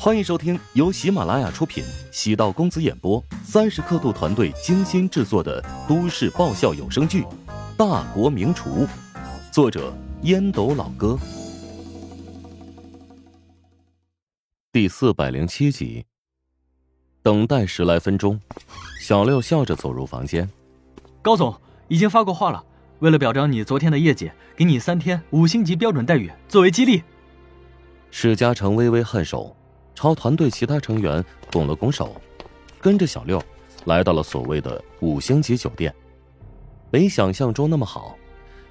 欢迎收听由喜马拉雅出品、喜道公子演播、三十刻度团队精心制作的都市爆笑有声剧《大国名厨》，作者烟斗老哥，第四百零七集。等待十来分钟，小六笑着走入房间。高总已经发过话了，为了表彰你昨天的业绩，给你三天五星级标准待遇作为激励。史嘉诚微微颔首。朝团队其他成员拱了拱手，跟着小六来到了所谓的五星级酒店。没想象中那么好，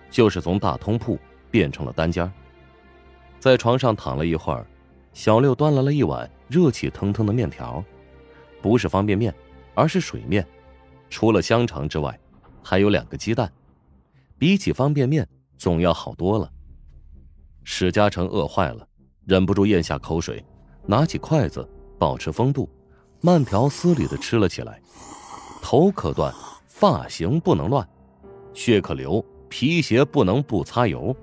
就是从大通铺变成了单间。在床上躺了一会儿，小六端来了一碗热气腾腾的面条，不是方便面，而是水面，除了香肠之外，还有两个鸡蛋，比起方便面总要好多了。史嘉诚饿坏了，忍不住咽下口水。拿起筷子，保持风度，慢条斯理的吃了起来。头可断，发型不能乱，血可流，皮鞋不能不擦油。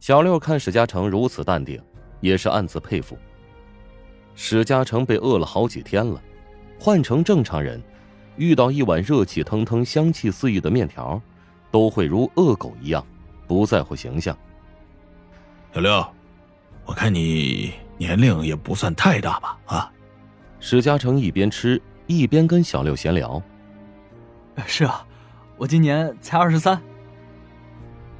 小六看史嘉诚如此淡定，也是暗自佩服。史嘉诚被饿了好几天了，换成正常人，遇到一碗热气腾腾、香气四溢的面条，都会如恶狗一样，不在乎形象。小六，我看你。年龄也不算太大吧？啊，史嘉诚一边吃一边跟小六闲聊。是啊，我今年才二十三。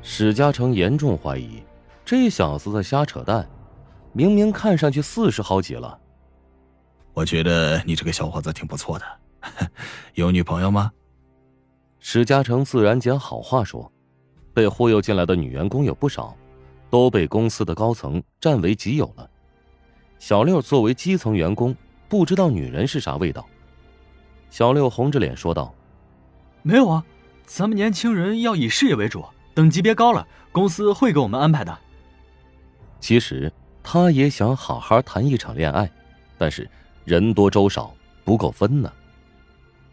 史嘉诚严重怀疑，这小子在瞎扯淡，明明看上去四十好几了。我觉得你这个小伙子挺不错的，有女朋友吗？史嘉诚自然捡好话说，被忽悠进来的女员工有不少，都被公司的高层占为己有了。小六作为基层员工，不知道女人是啥味道。小六红着脸说道：“没有啊，咱们年轻人要以事业为主，等级别高了，公司会给我们安排的。”其实他也想好好谈一场恋爱，但是人多粥少，不够分呢。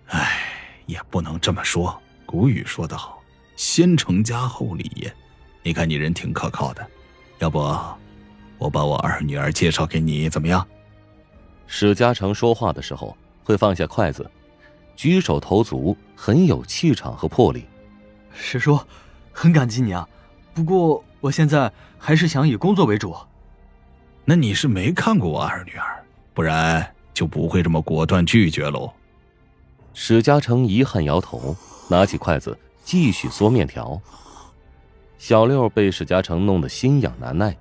唉，也不能这么说。古语说得好，“先成家后立业。”你看你人挺可靠的，要不？我把我二女儿介绍给你，怎么样？史嘉诚说话的时候会放下筷子，举手投足很有气场和魄力。史叔，很感激你啊，不过我现在还是想以工作为主。那你是没看过我二女儿，不然就不会这么果断拒绝喽。史嘉诚遗憾摇头，拿起筷子继续嗦面条。小六被史嘉诚弄得心痒难耐。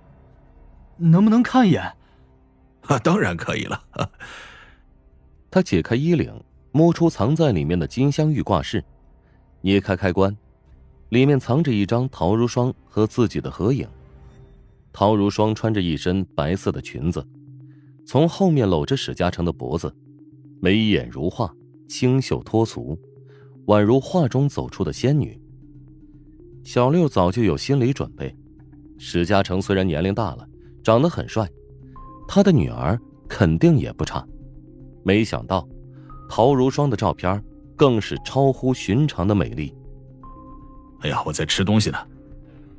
能不能看一眼？啊，当然可以了。他解开衣领，摸出藏在里面的金镶玉挂饰，捏开开关，里面藏着一张陶如霜和自己的合影。陶如霜穿着一身白色的裙子，从后面搂着史嘉诚的脖子，眉眼如画，清秀脱俗，宛如画中走出的仙女。小六早就有心理准备，史嘉诚虽然年龄大了。长得很帅，他的女儿肯定也不差。没想到，陶如霜的照片更是超乎寻常的美丽。哎呀，我在吃东西呢，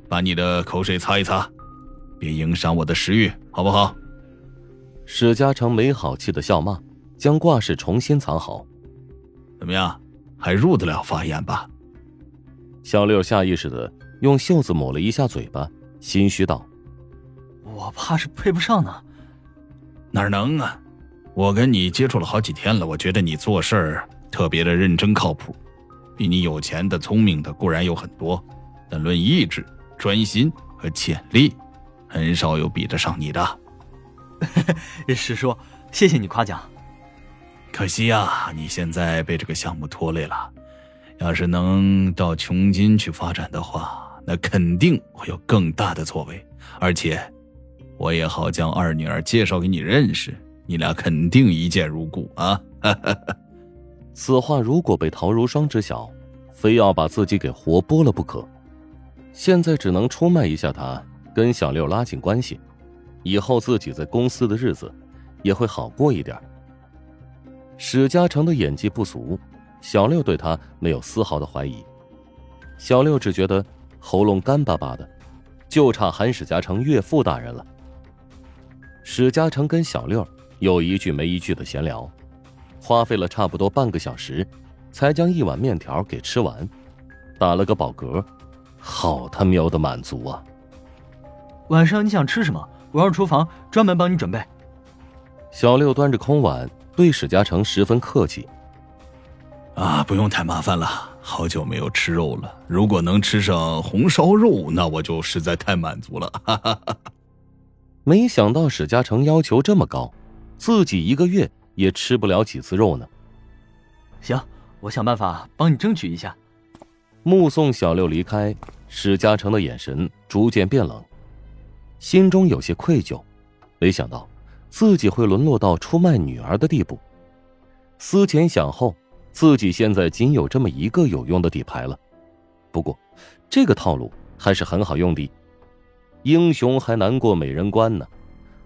把你的口水擦一擦，别影响我的食欲，好不好？史嘉诚没好气的笑骂，将挂饰重新藏好。怎么样，还入得了法眼吧？小六下意识的用袖子抹了一下嘴巴，心虚道。我怕是配不上呢，哪能啊！我跟你接触了好几天了，我觉得你做事儿特别的认真靠谱。比你有钱的、聪明的固然有很多，但论意志、专心和潜力，很少有比得上你的。师叔，谢谢你夸奖。可惜呀，你现在被这个项目拖累了。要是能到琼金去发展的话，那肯定会有更大的作为，而且。我也好将二女儿介绍给你认识，你俩肯定一见如故啊！此话如果被陶如霜知晓，非要把自己给活剥了不可。现在只能出卖一下他，跟小六拉近关系，以后自己在公司的日子也会好过一点。史嘉诚的演技不俗，小六对他没有丝毫的怀疑。小六只觉得喉咙干巴巴的，就差喊史嘉诚岳父大人了。史嘉诚跟小六有一句没一句的闲聊，花费了差不多半个小时，才将一碗面条给吃完，打了个饱嗝，好他喵的满足啊！晚上你想吃什么？我让厨房专门帮你准备。小六端着空碗，对史嘉诚十分客气。啊，不用太麻烦了，好久没有吃肉了。如果能吃上红烧肉，那我就实在太满足了。哈哈哈。没想到史嘉诚要求这么高，自己一个月也吃不了几次肉呢。行，我想办法帮你争取一下。目送小六离开，史嘉诚的眼神逐渐变冷，心中有些愧疚，没想到自己会沦落到出卖女儿的地步。思前想后，自己现在仅有这么一个有用的底牌了。不过，这个套路还是很好用的。英雄还难过美人关呢，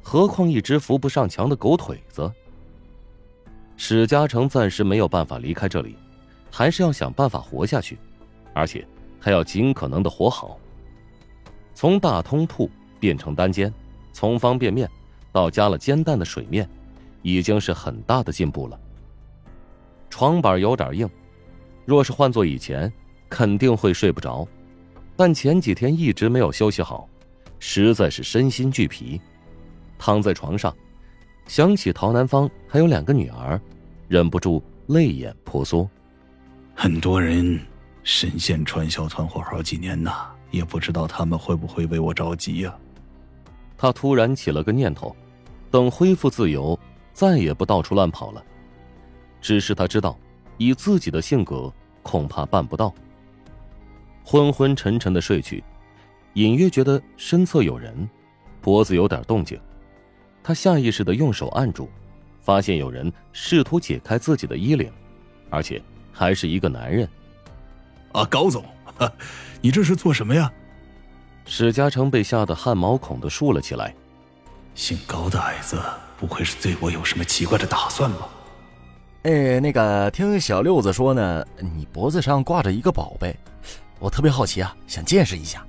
何况一只扶不上墙的狗腿子。史嘉诚暂时没有办法离开这里，还是要想办法活下去，而且还要尽可能的活好。从大通铺变成单间，从方便面到加了煎蛋的水面，已经是很大的进步了。床板有点硬，若是换做以前，肯定会睡不着，但前几天一直没有休息好。实在是身心俱疲，躺在床上，想起陶南方还有两个女儿，忍不住泪眼婆娑。很多人深陷传销团伙好几年呐，也不知道他们会不会为我着急呀。他突然起了个念头，等恢复自由，再也不到处乱跑了。只是他知道，以自己的性格，恐怕办不到。昏昏沉沉的睡去。隐约觉得身侧有人，脖子有点动静，他下意识的用手按住，发现有人试图解开自己的衣领，而且还是一个男人。啊，高总，你这是做什么呀？史嘉诚被吓得汗毛孔的竖了起来。姓高的矮子，不会是对我有什么奇怪的打算吧？哎，那个，听小六子说呢，你脖子上挂着一个宝贝，我特别好奇啊，想见识一下。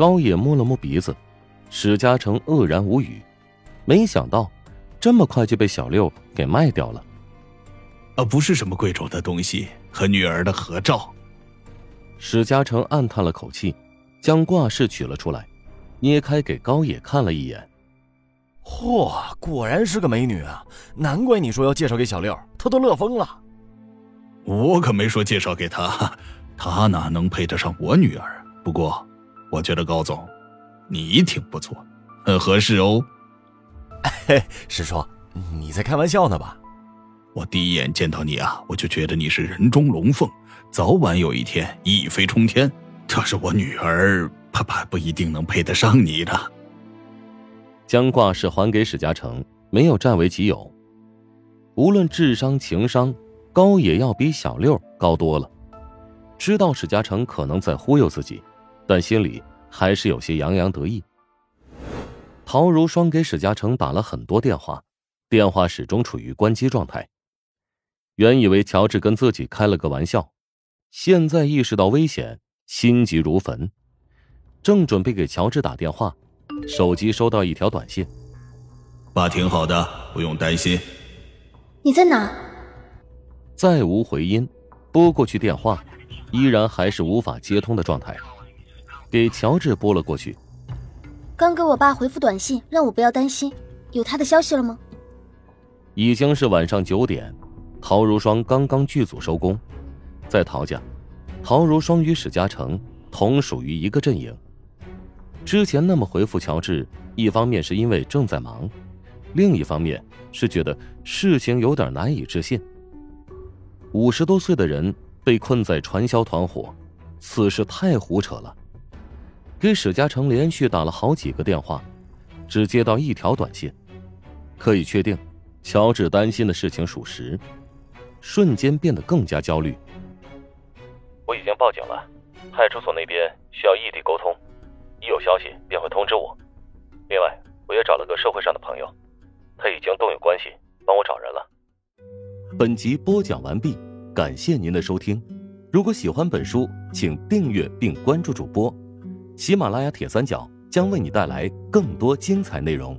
高野摸了摸鼻子，史嘉诚愕然无语，没想到这么快就被小六给卖掉了。啊，不是什么贵重的东西，和女儿的合照。史嘉诚暗叹了口气，将挂饰取了出来，捏开给高野看了一眼。嚯，果然是个美女啊！难怪你说要介绍给小六，他都乐疯了。我可没说介绍给他，他哪能配得上我女儿？不过。我觉得高总，你挺不错，很合适哦。嘿，师叔，你在开玩笑呢吧？我第一眼见到你啊，我就觉得你是人中龙凤，早晚有一天一飞冲天。可是我女儿，怕怕不一定能配得上你的。将挂饰还给史嘉诚，没有占为己有。无论智商、情商，高也要比小六高多了。知道史嘉诚可能在忽悠自己。但心里还是有些洋洋得意。陶如霜给史嘉诚打了很多电话，电话始终处于关机状态。原以为乔治跟自己开了个玩笑，现在意识到危险，心急如焚，正准备给乔治打电话，手机收到一条短信：“爸挺好的，不用担心。”你在哪？再无回音，拨过去电话，依然还是无法接通的状态。给乔治拨了过去。刚给我爸回复短信，让我不要担心。有他的消息了吗？已经是晚上九点，陶如霜刚刚剧组收工，在陶家，陶如霜与史嘉诚同属于一个阵营。之前那么回复乔治，一方面是因为正在忙，另一方面是觉得事情有点难以置信。五十多岁的人被困在传销团伙，此事太胡扯了。给史嘉诚连续打了好几个电话，只接到一条短信，可以确定，乔治担心的事情属实，瞬间变得更加焦虑。我已经报警了，派出所那边需要异地沟通，一有消息便会通知我。另外，我也找了个社会上的朋友，他已经动用关系帮我找人了。本集播讲完毕，感谢您的收听。如果喜欢本书，请订阅并关注主播。喜马拉雅铁三角将为你带来更多精彩内容。